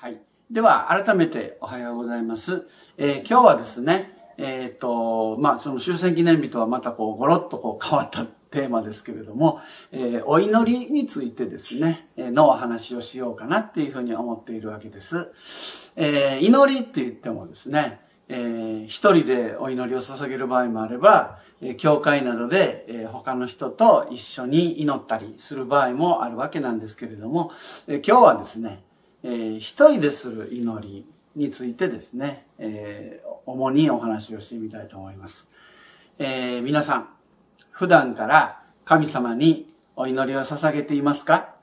はい。では、改めておはようございます。えー今日はですね、えっ、と、まあ、その終戦記念日とはまたこう、ごろっとこう変わったテーマですけれども、えーお祈りについてですね、えのお話をしようかなっていうふうに思っているわけです。え祈りって言ってもですね、えー一人でお祈りを捧げる場合もあれば、え教会などで、え他の人と一緒に祈ったりする場合もあるわけなんですけれども、え今日はですね、えー一人でする祈りについてですね、えー主にお話をしてみたいと思います。えー皆さん、普段から神様にお祈りを捧げていますか？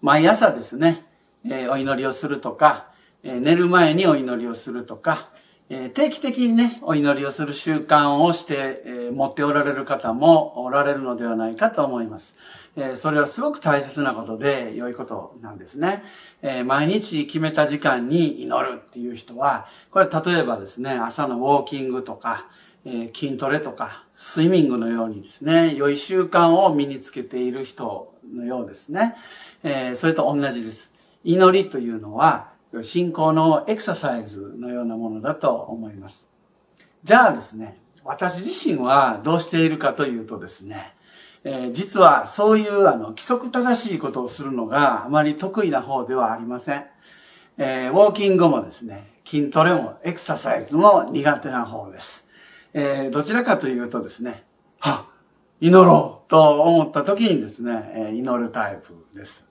毎朝ですね、えーお祈りをするとか、えー寝る前にお祈りをするとか、えー定期的にね、お祈りをする習慣をして、えー持っておられる方もおられるのではないかと思います。えーそれはすごく大切なことで良いことなんですね。えー毎日決めた時間に祈るっていう人は、これ例えばですね、朝のウォーキングとか、えー筋トレとか、スイミングのようにですね、良い習慣を身につけている人のようですね。えーそれと同じです。祈りというのは、信仰のエクササイズのようなものだと思います。じゃあですね、私自身はどうしているかというとですね、えー実はそういうあの規則正しいことをするのがあまり得意な方ではありません。えーウォーキングもですね、筋トレもエクササイズも苦手な方です。えーどちらかというとですね、は祈ろうと思った時にですね、え祈るタイプです。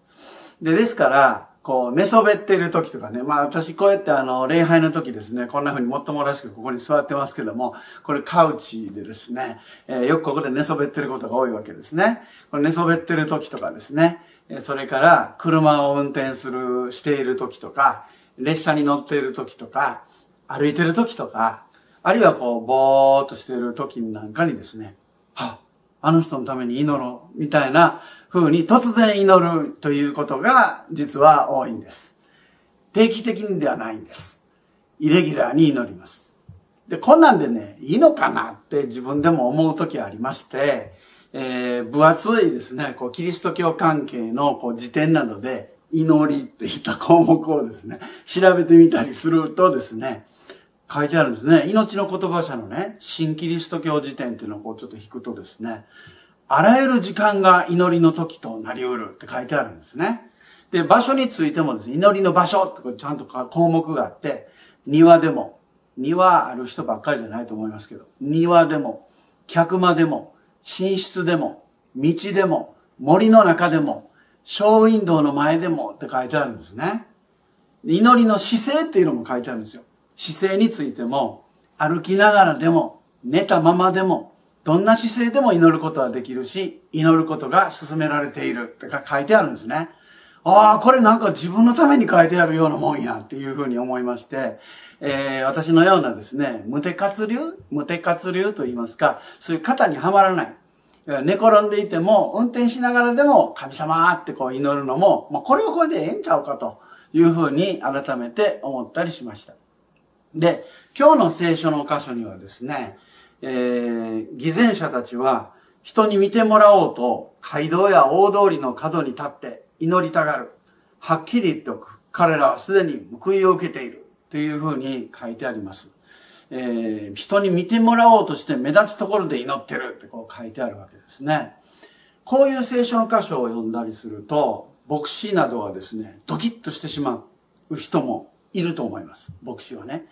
で、ですから、こう、寝そべっている時とかね、まあ私こうやってあの、礼拝の時ですね、こんな風にもっともらしくここに座ってますけども、これカウチでですね、えーよくここで寝そべってることが多いわけですね。これ寝そべってる時とかですね、えそれから車を運転する、している時とか、列車に乗っている時とか、歩いてる時とか、あるいはこう、ぼーっとしている時なんかにですね、はあの人のために祈ろう、みたいな風に突然祈るということが実は多いんです。定期的にではないんです。イレギュラーに祈ります。で、こんなんでね、いいのかなって自分でも思う時ありまして、えー、分厚いですね、こう、キリスト教関係のこう辞典などで、祈りっていった項目をですね、調べてみたりするとですね、書いてあるんですね。命の言葉社のね、新キリスト教辞典っていうのをこうちょっと引くとですね、あらゆる時間が祈りの時となり得るって書いてあるんですね。で、場所についてもですね、祈りの場所ってちゃんと項目があって、庭でも、庭ある人ばっかりじゃないと思いますけど、庭でも、客間でも、寝室でも、道でも、森の中でも、ショーウィンドウの前でもって書いてあるんですね。祈りの姿勢っていうのも書いてあるんですよ。姿勢についても、歩きながらでも、寝たままでも、どんな姿勢でも祈ることはできるし、祈ることが進められているって書いてあるんですね。ああ、これなんか自分のために書いてあるようなもんやっていうふうに思いまして、えー私のようなですね、無手活流無手活流と言いますか、そういう型にはまらない。寝転んでいても、運転しながらでも、神様ってこう祈るのも、まあ、これはこれでええんちゃうかというふうに改めて思ったりしました。で、今日の聖書の箇所にはですね、えー、偽善者たちは人に見てもらおうと街道や大通りの角に立って祈りたがる。はっきり言っておく。彼らはすでに報いを受けている。というふうに書いてあります。えー、人に見てもらおうとして目立つところで祈ってるってこう書いてあるわけですね。こういう聖書の箇所を読んだりすると、牧師などはですね、ドキッとしてしまう人もいると思います。牧師はね。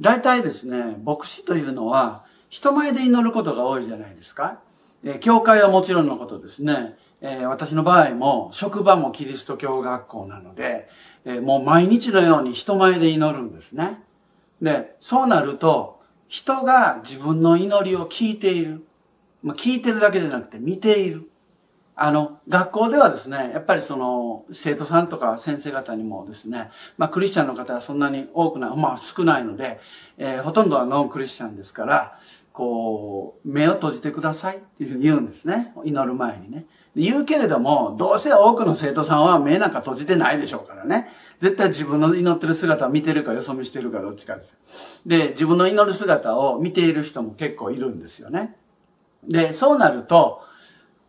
大体ですね、牧師というのは、人前で祈ることが多いじゃないですか。え教会はもちろんのことですね。え私の場合も、職場もキリスト教学校なので、えもう毎日のように人前で祈るんですね。で、そうなると、人が自分の祈りを聞いている。まあ、聞いてるだけじゃなくて見ている。あの、学校ではですね、やっぱりその、生徒さんとか先生方にもですね、まあ、クリスチャンの方はそんなに多くない、まあ、少ないので、えーほとんどはノンクリスチャンですから、こう、目を閉じてくださいっていうふうに言うんですね。祈る前にね。言うけれども、どうせ多くの生徒さんは目なんか閉じてないでしょうからね。絶対自分の祈ってる姿を見てるかよそ見してるかどっちかです。で、自分の祈る姿を見ている人も結構いるんですよね。で、そうなると、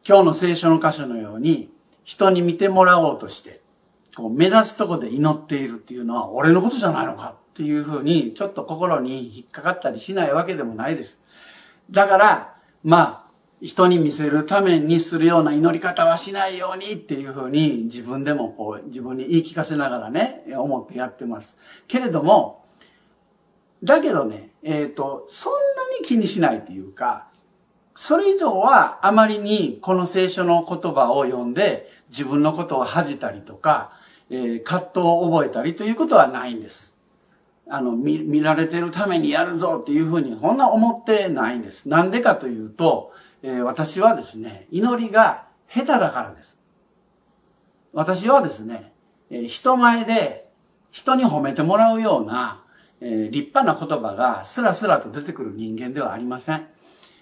今日の聖書の箇所のように、人に見てもらおうとして、こう目立つとこで祈っているっていうのは俺のことじゃないのかっていうふうにちょっと心に引っかかったりしないわけでもないです。だから、まあ、人に見せるためにするような祈り方はしないようにっていうふうに自分でもこう自分に言い聞かせながらね、思ってやってます。けれども、だけどね、えっ、ー、と、そんなに気にしないっていうか、それ以上はあまりにこの聖書の言葉を読んで自分のことを恥じたりとか、えー、葛藤を覚えたりということはないんです。あの、見、見られてるためにやるぞっていうふうに、こんな思ってないんです。なんでかというと、えー、私はですね、祈りが下手だからです。私はですね、えー、人前で人に褒めてもらうような、えー、立派な言葉がスラスラと出てくる人間ではありません。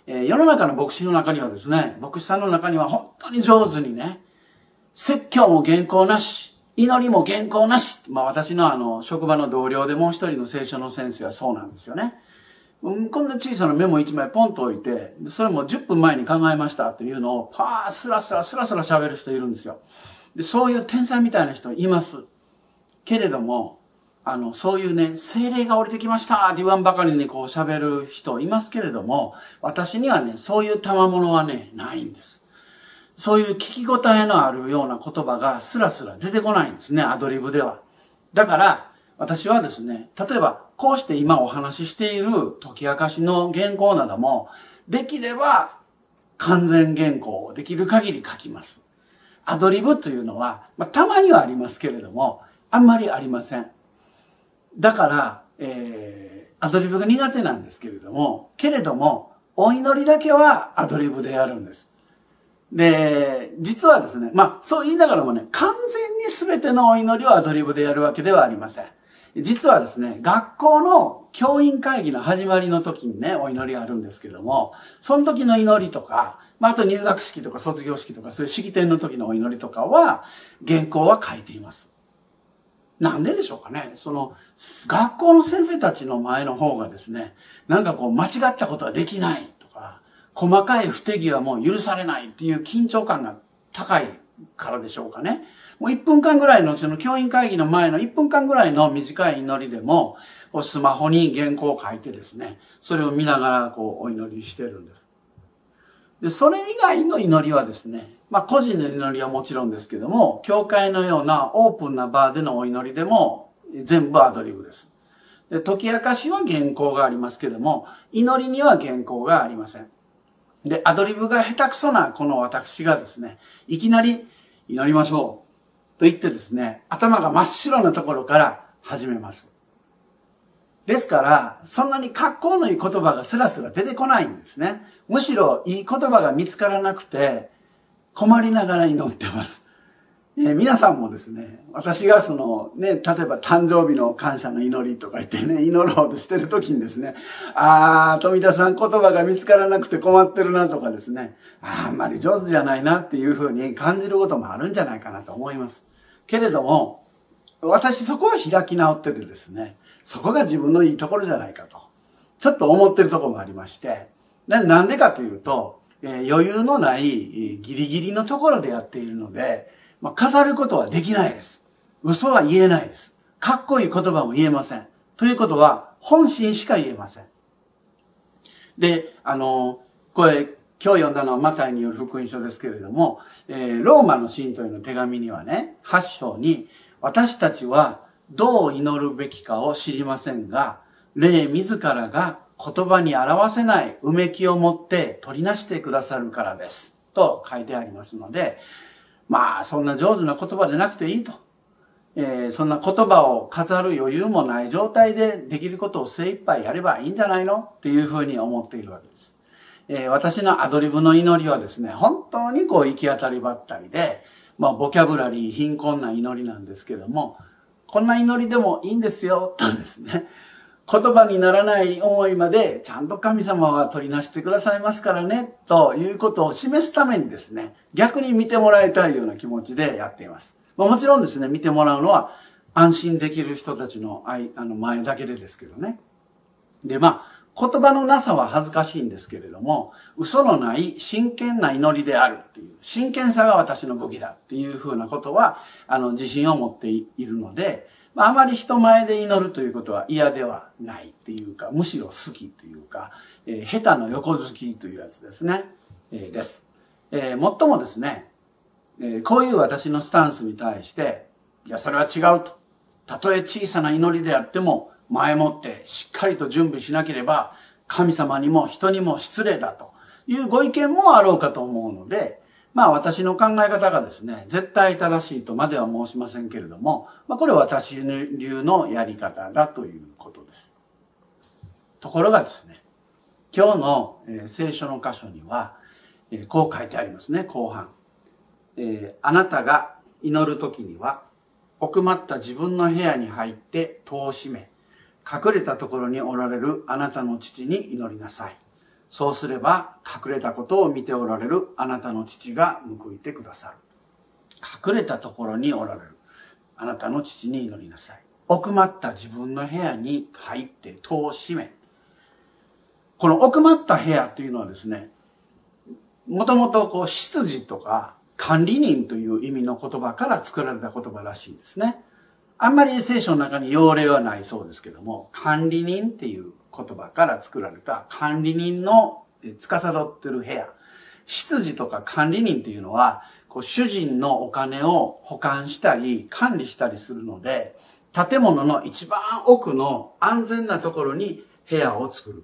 え世の中の牧師の中にはですね、牧師さんの中には本当に上手にね、説教も原稿なし、祈りも原稿なし。まあ私のあの、職場の同僚でもう一人の聖書の先生はそうなんですよね。こんな小さなメモ一枚ポンと置いて、それも10分前に考えましたというのを、パースラスラスラスラ喋る人いるんですよ。で、そういう天才みたいな人います。けれども、あの、そういうね、精霊が降りてきましたって言わんばかりにこう喋る人いますけれども、私にはね、そういう賜物はね、ないんです。そういう聞き応えのあるような言葉がスラスラ出てこないんですね、アドリブでは。だから、私はですね、例えば、こうして今お話ししている解き明かしの原稿なども、できれば完全原稿をできる限り書きます。アドリブというのは、まあ、たまにはありますけれども、あんまりありません。だから、えー、アドリブが苦手なんですけれども、けれども、お祈りだけはアドリブでやるんです。で、実はですね、まあ、そう言いながらもね、完全に全てのお祈りをアドリブでやるわけではありません。実はですね、学校の教員会議の始まりの時にね、お祈りがあるんですけども、その時の祈りとか、まあ、あと入学式とか卒業式とか、そういう式典の時のお祈りとかは、原稿は書いています。なんででしょうかね。その、学校の先生たちの前の方がですね、なんかこう、間違ったことはできないとか、細かい不手際はもう許されないっていう緊張感が高いからでしょうかね。もう1分間ぐらいの、その教員会議の前の1分間ぐらいの短い祈りでも、スマホに原稿を書いてですね、それを見ながらこうお祈りしてるんです。で、それ以外の祈りはですね、まあ個人の祈りはもちろんですけども、教会のようなオープンな場でのお祈りでも全部アドリブです。で、解き明かしは原稿がありますけども、祈りには原稿がありません。で、アドリブが下手くそなこの私がですね、いきなり祈りましょうと言ってですね、頭が真っ白なところから始めます。ですから、そんなに格好のいい言葉がスラスラ出てこないんですね。むしろいい言葉が見つからなくて、困りながら祈ってます。え、皆さんもですね、私がそのね、例えば誕生日の感謝の祈りとか言ってね、祈ろうとしてる時にですね、あー、富田さん言葉が見つからなくて困ってるなとかですね、ああんまり上手じゃないなっていうふうに感じることもあるんじゃないかなと思います。けれども、私そこは開き直っててですね、そこが自分のいいところじゃないかと、ちょっと思ってるところもありまして、なんでかというと、えー、余裕のないギリギリのところでやっているので、まあ、飾ることはできないです。嘘は言えないです。かっこいい言葉も言えません。ということは、本心しか言えません。で、あの、これ、今日読んだのはマタイによる福音書ですけれども、えー、ローマの信徒への手紙にはね、8章に、私たちはどう祈るべきかを知りませんが、霊自らが言葉に表せないうめきを持って取りなしてくださるからです。と書いてありますので、まあ、そんな上手な言葉でなくていいと。えー、そんな言葉を飾る余裕もない状態でできることを精一杯やればいいんじゃないのっていうふうに思っているわけです。えー、私のアドリブの祈りはですね、本当にこう行き当たりばったりで、まあ、ボキャブラリー貧困な祈りなんですけども、こんな祈りでもいいんですよ、とですね、言葉にならない思いまで、ちゃんと神様は取りなしてくださいますからね、ということを示すためにですね、逆に見てもらいたいような気持ちでやっています。まあ、もちろんですね、見てもらうのは安心できる人たちの愛あの前だけでですけどね。で、まあ、言葉のなさは恥ずかしいんですけれども、嘘のない真剣な祈りであるっていう、真剣さが私の武器だっていうふうなことは、あの、自信を持っているので、まあ、あまり人前で祈るということは嫌ではないっていうか、むしろ好きっていうか、えー、下手の横好きというやつですね。えー、です。えー、もっともですね、えー、こういう私のスタンスに対して、いや、それは違うと。たとえ小さな祈りであっても、前もってしっかりと準備しなければ、神様にも人にも失礼だというご意見もあろうかと思うので、まあ私の考え方がですね、絶対正しいとまでは申しませんけれども、まあこれは私流のやり方だということです。ところがですね、今日の聖書の箇所には、こう書いてありますね、後半え。あなたが祈るときには、奥まった自分の部屋に入って戸を閉め、隠れたところにおられるあなたの父に祈りなさい。そうすれば隠れたことを見ておられるあなたの父が報いてくださる。隠れたところにおられるあなたの父に祈りなさい。奥まった自分の部屋に入って戸を閉め。この奥まった部屋というのはですね、もともとこう、執事とか管理人という意味の言葉から作られた言葉らしいんですね。あんまり聖書の中に要例はないそうですけども、管理人っていう言葉から作られた管理人の司ってる部屋。執事とか管理人っていうのは、こう主人のお金を保管したり管理したりするので、建物の一番奥の安全なところに部屋を作る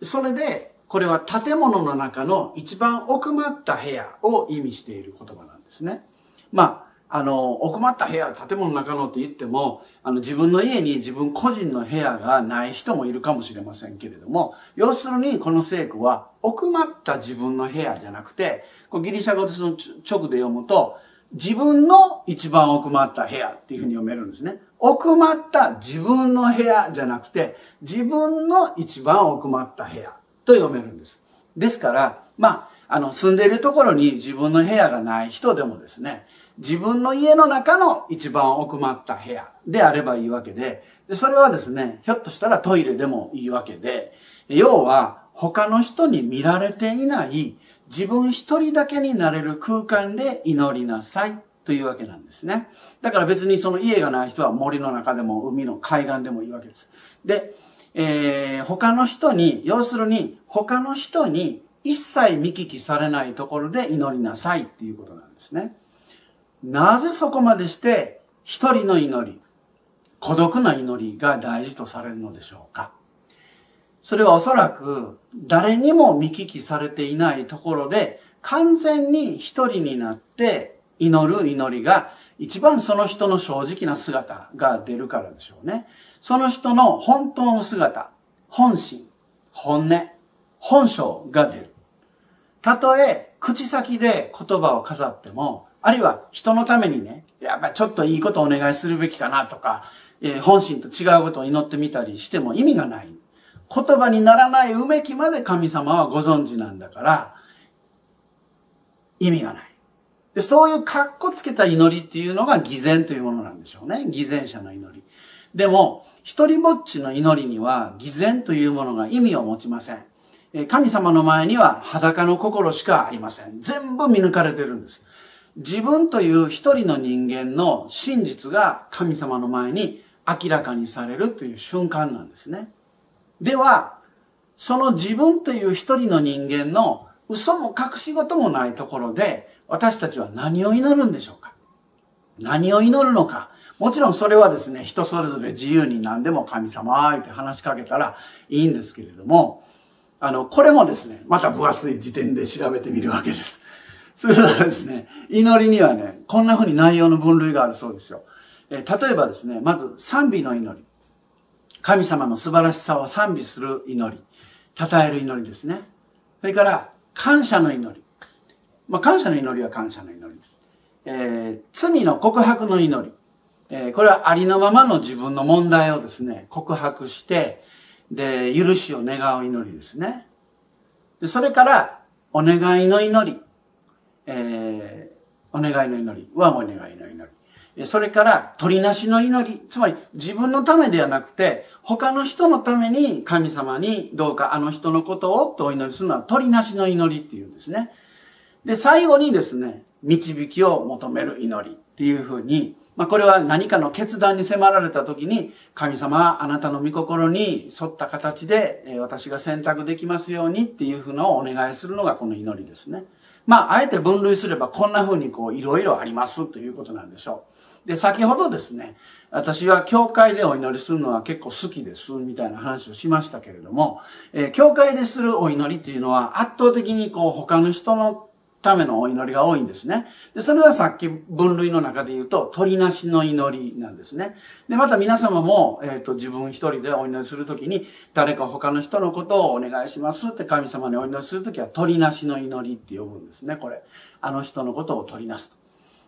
と。それで、これは建物の中の一番奥まった部屋を意味している言葉なんですね。まあ、あの、奥まった部屋、建物の中のって言っても、あの、自分の家に自分個人の部屋がない人もいるかもしれませんけれども、要するにこの聖句は、奥まった自分の部屋じゃなくて、こギリシャ語でその直で読むと、自分の一番奥まった部屋っていうふうに読めるんですね。奥まった自分の部屋じゃなくて、自分の一番奥まった部屋と読めるんです。ですから、まあ、あの、住んでいるところに自分の部屋がない人でもですね、自分の家の中の一番奥まった部屋であればいいわけで、でそれはですね、ひょっとしたらトイレでもいいわけで、要は他の人に見られていない自分一人だけになれる空間で祈りなさいというわけなんですね。だから別にその家がない人は森の中でも海の海岸でもいいわけです。で、えー、他の人に、要するに他の人に一切見聞きされないところで祈りなさいっていうことなんですね。なぜそこまでして一人の祈り、孤独な祈りが大事とされるのでしょうか？それはおそらく誰にも見聞きされていないところで完全に一人になって祈る祈りが一番その人の正直な姿が出るからでしょうね。その人の本当の姿、本心、本音、本性が出る。たとえ口先で言葉を飾ってもあるいは人のためにね、やっぱちょっといいことをお願いするべきかなとか、えー、本心と違うことを祈ってみたりしても意味がない。言葉にならないうめきまで神様はご存知なんだから、意味がない。で、そういう格好つけた祈りっていうのが偽善というものなんでしょうね。偽善者の祈り。でも、一人ぼっちの祈りには偽善というものが意味を持ちません。神様の前には裸の心しかありません。全部見抜かれてるんです。自分という一人の人間の真実が神様の前に明らかにされるという瞬間なんですね。では、その自分という一人の人間の嘘も隠し事もないところで私たちは何を祈るんでしょうか？何を祈るのか？もちろんそれはですね、人それぞれ自由に何でも神様って話しかけたらいいんですけれども、あの、これもですね、また分厚い時点で調べてみるわけです。それはですね、祈りにはね、こんな風に内容の分類があるそうですよ。えー、例えばですね、まず賛美の祈り。神様の素晴らしさを賛美する祈り。称える祈りですね。それから、感謝の祈り。まあ、感謝の祈りは感謝の祈り。えー、罪の告白の祈り。えー、これはありのままの自分の問題をですね、告白して、で、許しを願う祈りですね。でそれから、お願いの祈り。えー、お願いの祈りはお願いの祈り。それから、取りなしの祈り。つまり、自分のためではなくて、他の人のために神様にどうかあの人のことをとお祈りするのは鳥なしの祈りっていうんですね。で、最後にですね、導きを求める祈りっていうふうに、まあこれは何かの決断に迫られた時に、神様あなたの御心に沿った形で私が選択できますようにっていうふうのをお願いするのがこの祈りですね。まあ、あえて分類すればこんな風にこう、いろいろありますということなんでしょう。で、先ほどですね、私は教会でお祈りするのは結構好きです、みたいな話をしましたけれども、えー、教会でするお祈りっていうのは圧倒的にこう、他の人のためのお祈りが多いんですね。で、それはさっき分類の中で言うと、鳥なしの祈りなんですね。で、また皆様も、えっ、ー、と、自分一人でお祈りするときに、誰か他の人のことをお願いしますって神様にお祈りするときは、鳥なしの祈りって呼ぶんですね、これ。あの人のことを鳥なすと。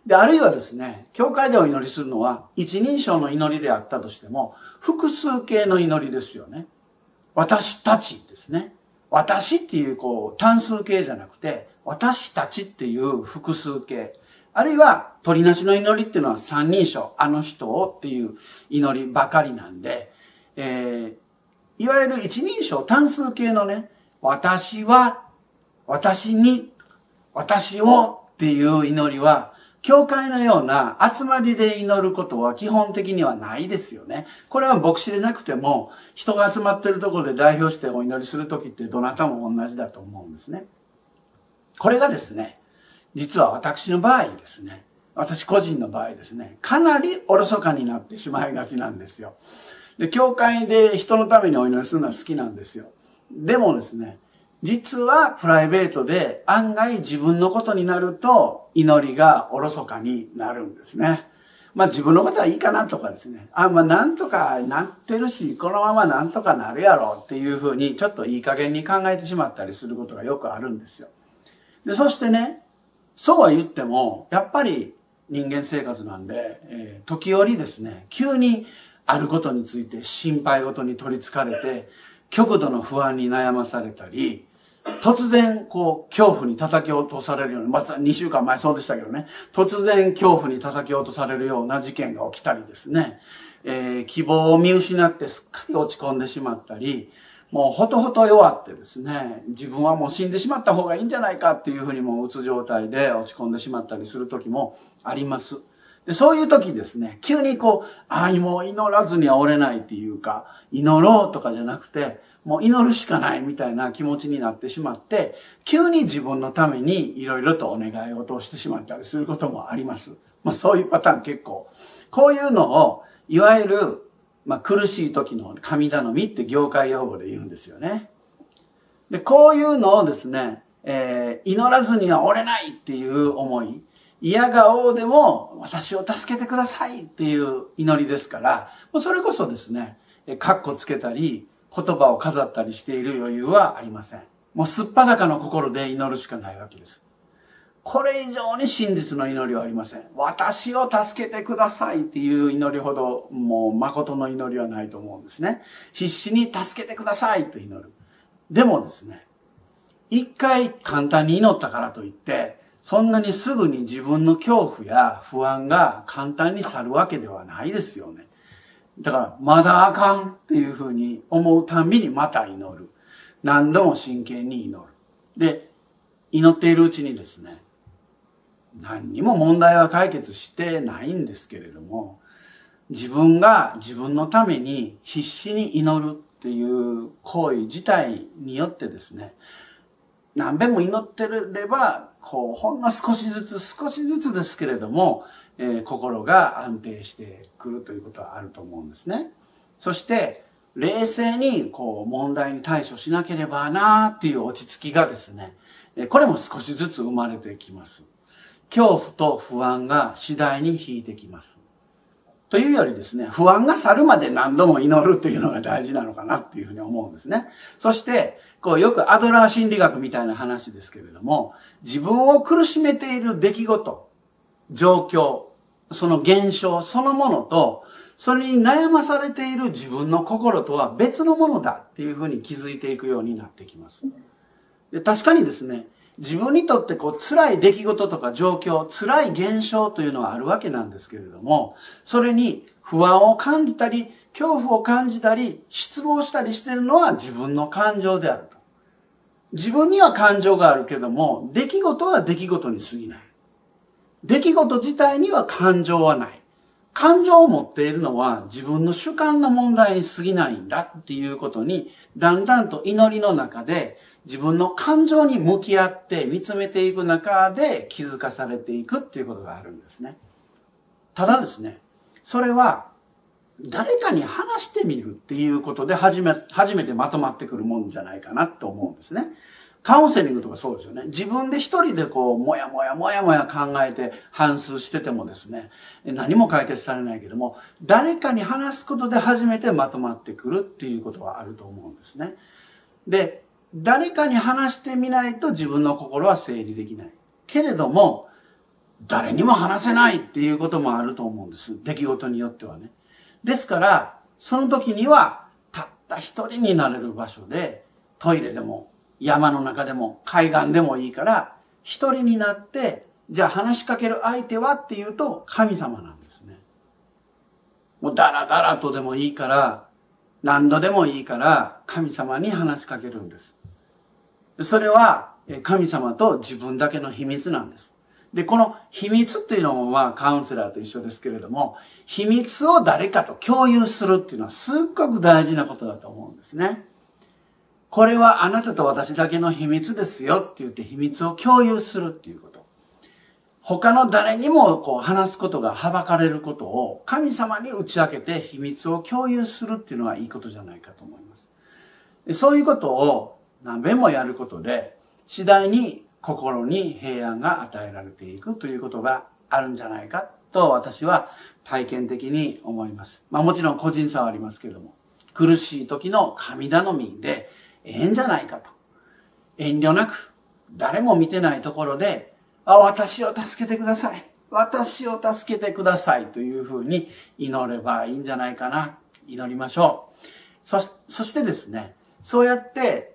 で、あるいはですね、教会でお祈りするのは、一人称の祈りであったとしても、複数形の祈りですよね。私たちですね。私っていう、こう、単数形じゃなくて、私たちっていう複数形。あるいは、鳥なしの祈りっていうのは三人称、あの人をっていう祈りばかりなんで、えー、いわゆる一人称単数形のね、私は、私に、私をっていう祈りは、教会のような集まりで祈ることは基本的にはないですよね。これは牧師でなくても、人が集まってるところで代表してお祈りするときってどなたも同じだと思うんですね。これがですね、実は私の場合ですね、私個人の場合ですね、かなりおろそかになってしまいがちなんですよ。で、教会で人のためにお祈りするのは好きなんですよ。でもですね、実はプライベートで案外自分のことになると祈りがおろそかになるんですね。まあ自分のことはいいかなとかですね。あ、まあなんとかなってるし、このままなんとかなるやろっていうふうにちょっといい加減に考えてしまったりすることがよくあるんですよ。で、そしてね、そうは言っても、やっぱり人間生活なんで、えー、時折ですね、急にあることについて心配事に取り憑かれて、極度の不安に悩まされたり、突然、こう、恐怖に叩き落とされるような、また2週間前そうでしたけどね、突然恐怖に叩き落とされるような事件が起きたりですね、えー、希望を見失ってすっかり落ち込んでしまったり、もうほとほと弱ってですね、自分はもう死んでしまった方がいいんじゃないかっていうふうにもううつ状態で落ち込んでしまったりする時もあります。で、そういう時ですね、急にこう、ああ、もう祈らずにはおれないっていうか、祈ろうとかじゃなくて、もう祈るしかないみたいな気持ちになってしまって、急に自分のためにいろいろとお願い事をしてしまったりすることもあります。まあそういうパターン結構。こういうのを、いわゆるまあ、苦しい時の神頼みって業界用語で言うんですよね。で、こういうのをですね、えー、祈らずには折れないっていう思い、嫌がおうでも私を助けてくださいっていう祈りですから、もうそれこそですね、カッコつけたり、言葉を飾ったりしている余裕はありません。もうすっぱだかの心で祈るしかないわけです。これ以上に真実の祈りはありません。私を助けてくださいっていう祈りほど、もう誠の祈りはないと思うんですね。必死に助けてくださいと祈る。でもですね、一回簡単に祈ったからといって、そんなにすぐに自分の恐怖や不安が簡単に去るわけではないですよね。だから、まだあかんっていうふうに思うたびにまた祈る。何度も真剣に祈る。で、祈っているうちにですね、何にも問題は解決してないんですけれども、自分が自分のために必死に祈るっていう行為自体によってですね、何べんも祈ってれば、こう、ほんの少しずつ少しずつですけれども、えー、心が安定してくるということはあると思うんですね。そして、冷静にこう問題に対処しなければなーっていう落ち着きがですね、これも少しずつ生まれてきます。恐怖と不安が次第に引いてきます。というよりですね、不安が去るまで何度も祈るというのが大事なのかなっていうふうに思うんですね。そして、こうよくアドラー心理学みたいな話ですけれども、自分を苦しめている出来事、状況、その現象そのものと、それに悩まされている自分の心とは別のものだっていうふうに気づいていくようになってきます。で確かにですね、自分にとってこう辛い出来事とか状況、辛い現象というのはあるわけなんですけれども、それに不安を感じたり、恐怖を感じたり、失望したりしてるのは自分の感情であると。自分には感情があるけども、出来事は出来事に過ぎない。出来事自体には感情はない。感情を持っているのは自分の主観の問題に過ぎないんだっていうことに、だんだんと祈りの中で自分の感情に向き合って見つめていく中で気づかされていくっていうことがあるんですね。ただですね、それは誰かに話してみるっていうことで初め、初めてまとまってくるもんじゃないかなと思うんですね。カウンセリングとかそうですよね。自分で一人でこう、もやもやもやもや考えて反数しててもですね、何も解決されないけども、誰かに話すことで初めてまとまってくるっていうことはあると思うんですね。で、誰かに話してみないと自分の心は整理できない。けれども、誰にも話せないっていうこともあると思うんです。出来事によってはね。ですから、その時には、たった一人になれる場所で、トイレでも、山の中でも、海岸でもいいから、一人になって、じゃあ話しかける相手はっていうと、神様なんですね。もうダラダラとでもいいから、何度でもいいから、神様に話しかけるんです。それは、神様と自分だけの秘密なんです。で、この秘密っていうのもまあカウンセラーと一緒ですけれども、秘密を誰かと共有するっていうのはすっごく大事なことだと思うんですね。これはあなたと私だけの秘密ですよって言って秘密を共有するっていうこと。他の誰にもこう話すことがはばかれることを神様に打ち明けて秘密を共有するっていうのはいいことじゃないかと思います。そういうことを何べもやることで次第に心に平安が与えられていくということがあるんじゃないかと私は体験的に思います。まあもちろん個人差はありますけども、苦しい時の神頼みでええんじゃないかと。遠慮なく、誰も見てないところで、あ、私を助けてください。私を助けてくださいというふうに祈ればいいんじゃないかな。祈りましょう。そ、そしてですね、そうやって、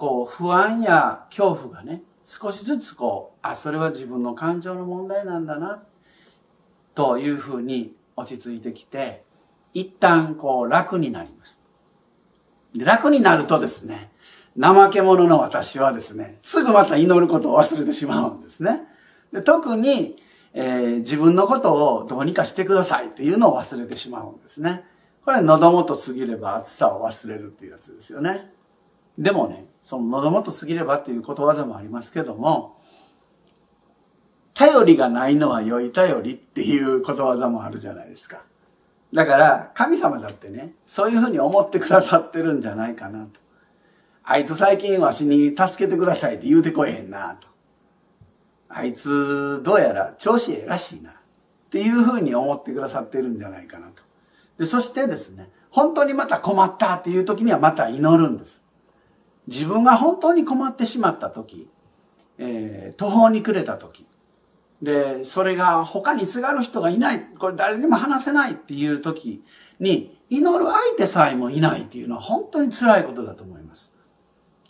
こう、不安や恐怖がね、少しずつこう、あ、それは自分の感情の問題なんだな、というふうに落ち着いてきて、一旦こう楽になります。楽になるとですね、怠け者の私はですね、すぐまた祈ることを忘れてしまうんですね。で特に、えー、自分のことをどうにかしてくださいっていうのを忘れてしまうんですね。これ喉元過ぎれば暑さを忘れるっていうやつですよね。でもね、その喉元過ぎればっていうことわざもありますけども、頼りがないのは良い頼りっていうことわざもあるじゃないですか。だから、神様だってね、そういうふうに思ってくださってるんじゃないかなと。あいつ最近わしに助けてくださいって言うてこえへんなと。あいつ、どうやら調子ええらしいな。っていうふうに思ってくださってるんじゃないかなと。で、そしてですね、本当にまた困ったっていう時にはまた祈るんです。自分が本当に困ってしまった時、えー、途方に暮れた時、で、それが他にすがる人がいない、これ誰にも話せないっていう時に、祈る相手さえもいないっていうのは本当に辛いことだと思います。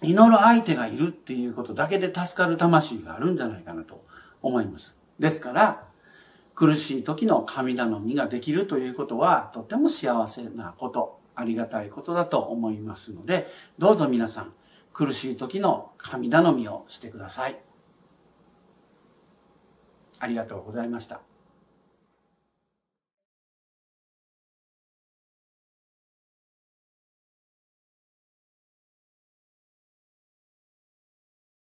祈る相手がいるっていうことだけで助かる魂があるんじゃないかなと思います。ですから、苦しい時の神頼みができるということはとても幸せなこと、ありがたいことだと思いますので、どうぞ皆さん、苦しい時の神頼みをしてください。ありがとうございました。